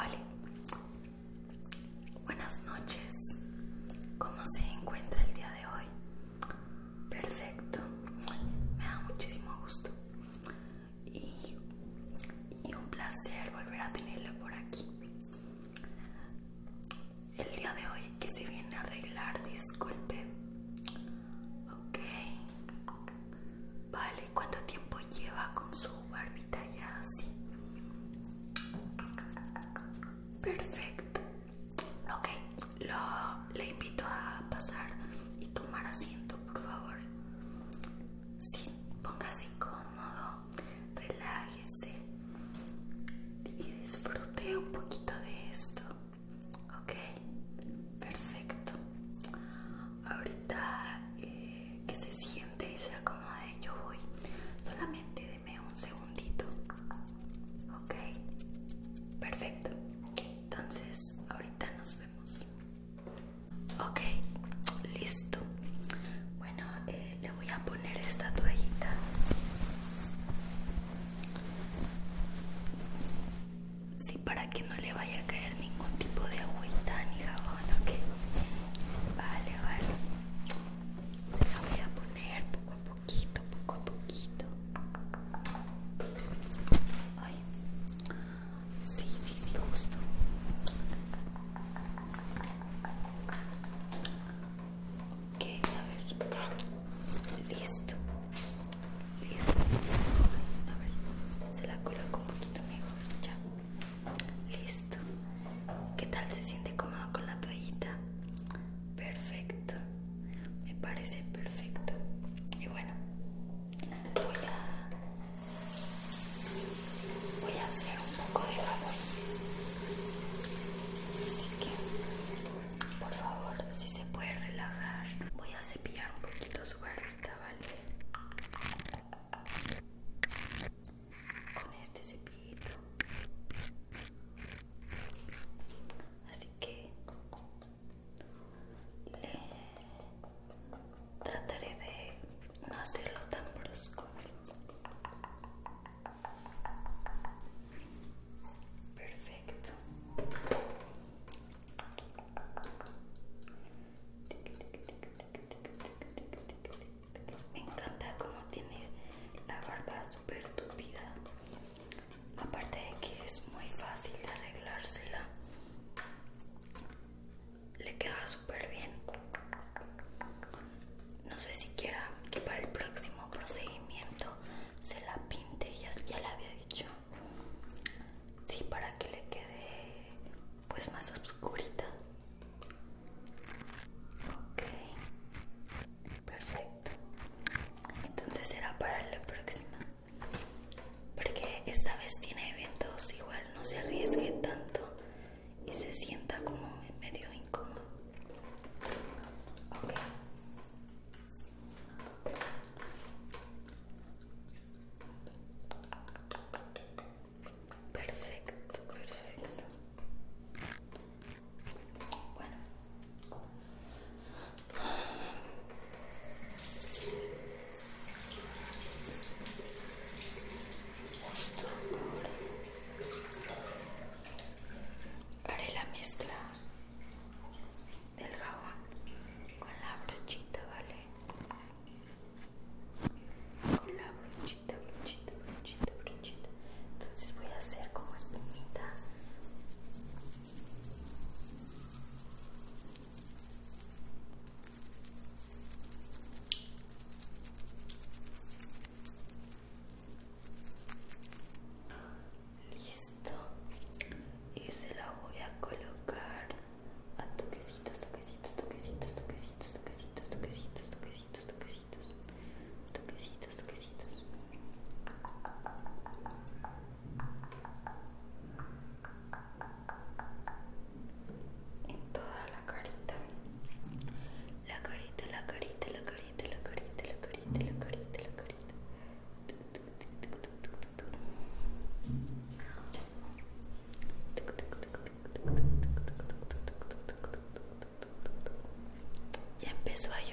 Бали. свое.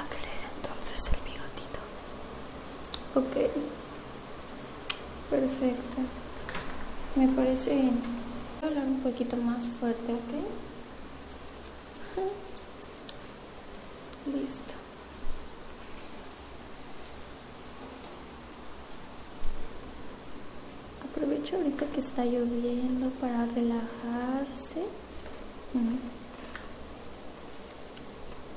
A querer entonces el bigotito? Ok, perfecto. Me parece bien. Voy a hablar un poquito más fuerte, ¿ok? Listo. Aprovecho ahorita que está lloviendo para relajarse. Mm.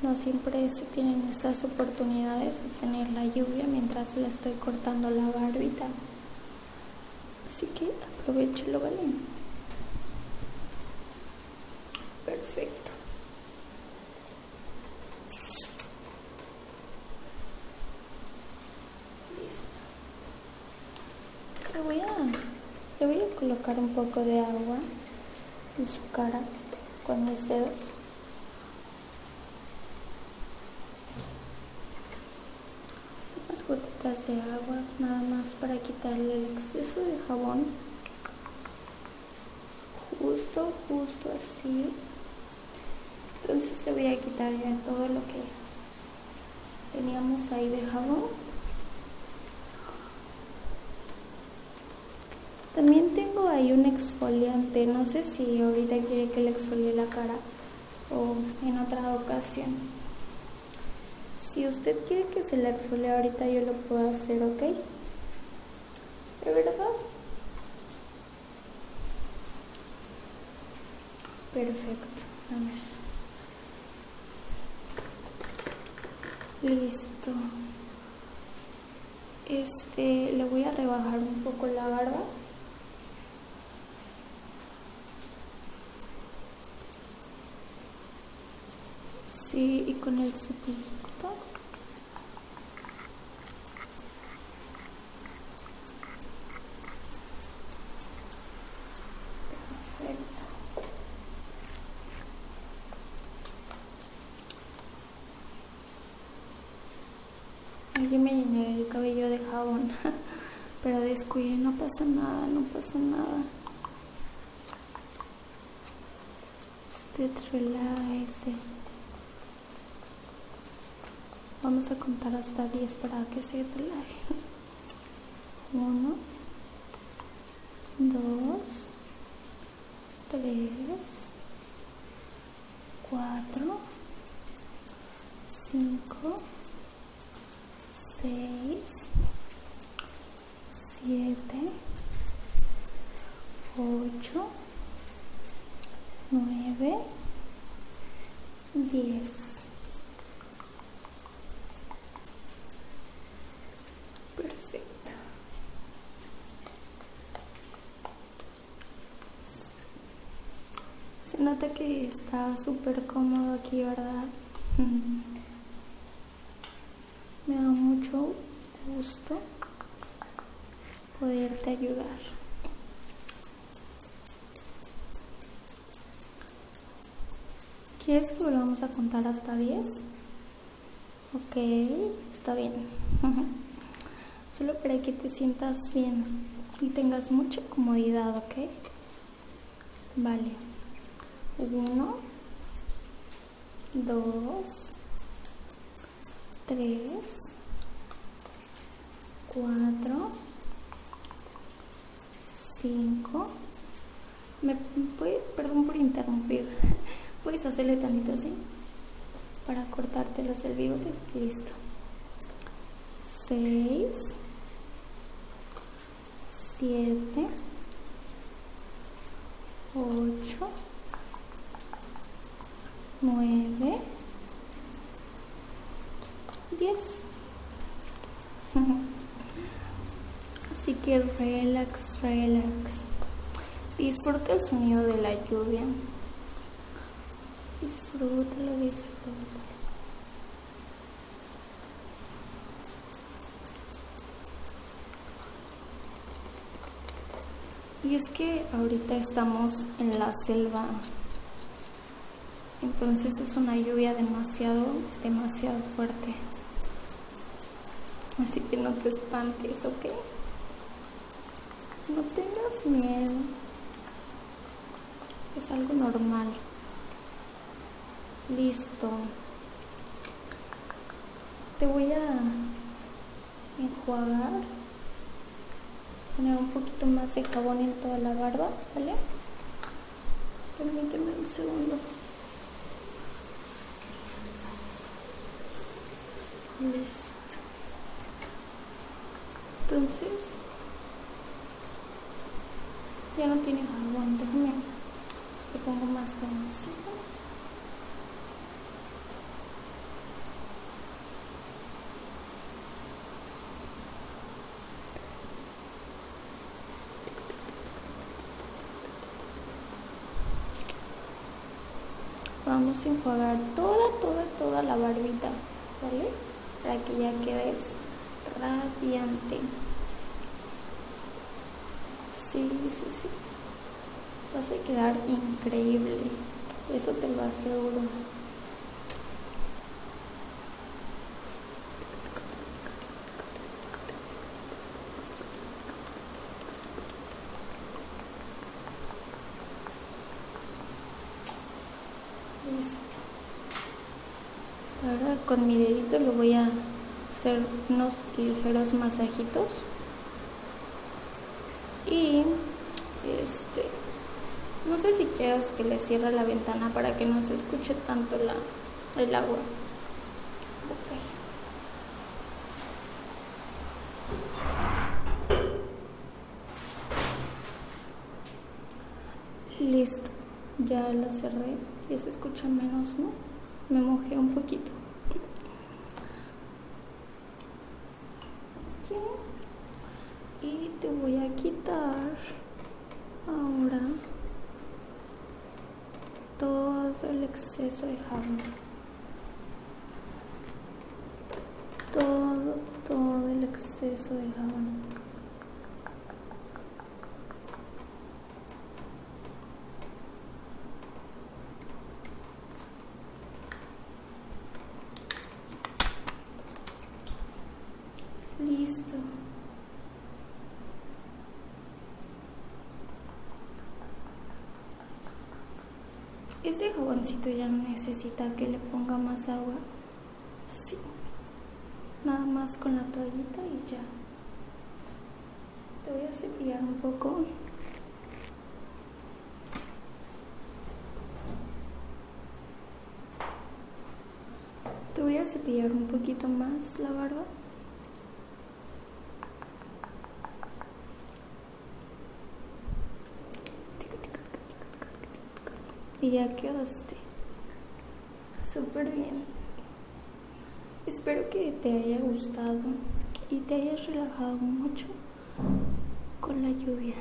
No siempre se tienen estas oportunidades de tener la lluvia mientras le estoy cortando la barbita. Así que aprovechelo, ¿vale? Perfecto. Listo. Le voy a, le voy a colocar un poco de agua en su cara con mis dedos. De agua, nada más para quitarle el exceso de jabón. Justo, justo así. Entonces le voy a quitar ya todo lo que teníamos ahí de jabón. También tengo ahí un exfoliante, no sé si ahorita quiere que le exfolie la cara o en otra ocasión. Si usted quiere que se la exfolie ahorita yo lo puedo hacer, ¿ok? ¿De verdad? Perfecto, a ver. Listo. Este, le voy a rebajar un poco la barba. Sí, y con el cepillito. Ay, yo me llené el cabello de jabón, pero descuide, no pasa nada, no pasa nada. Usted relájese. Vamos a contar hasta 10 para que se relaje. 1, 2, 3, 4, 5, 6, 7, 8, 9, 10. Perfecto. Se nota que está súper cómodo aquí, ¿verdad? Me da mucho gusto poderte ayudar. ¿Quieres que volvamos a contar hasta 10? Ok, está bien. Solo para que te sientas bien y tengas mucha comodidad, ¿ok? Vale. Uno, dos, tres, cuatro, cinco. Me puede, perdón por interrumpir. Puedes hacerle tantito así para cortártelos el bigote. Listo. Seis, siete, ocho, nueve, diez. Así que relax, relax. Disfruta el sonido de la lluvia. Disfrútalo, disfrútalo. Y es que ahorita estamos en la selva. Entonces es una lluvia demasiado, demasiado fuerte. Así que no te espantes, ¿ok? No tengas miedo. Es algo normal. Listo. Te voy a enjuagar. Poner un poquito más de jabón en toda la barba, ¿vale? Permíteme un segundo. Listo. Entonces, ya no tiene jabón, déjame. Le pongo más jaboncito. Vamos a enjuagar toda, toda, toda la barbita, ¿vale? Para que ya quedes radiante. Sí, sí, sí. Vas a quedar increíble. Eso te lo aseguro. Listo. Ahora con mi dedito le voy a hacer unos ligeros masajitos. Y este no sé si quieres que le cierre la ventana para que no se escuche tanto la, el agua. Listo, ya la cerré, ya se escucha menos, ¿no? Me mojé un poquito. Y te voy a quitar ahora todo el exceso de jabón. Todo, todo el exceso de jabón. Listo. Este jaboncito ya no necesita que le ponga más agua. Sí. Nada más con la toallita y ya. Te voy a cepillar un poco. Te voy a cepillar un poquito más la barba. Y ya quedaste súper bien. Espero que te haya gustado y te hayas relajado mucho con la lluvia.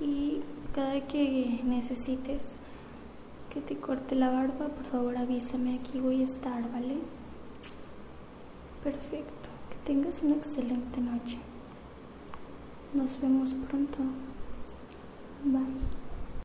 Y cada que necesites que te corte la barba, por favor avísame, aquí voy a estar, ¿vale? Perfecto, que tengas una excelente noche. Nos vemos pronto. Bye.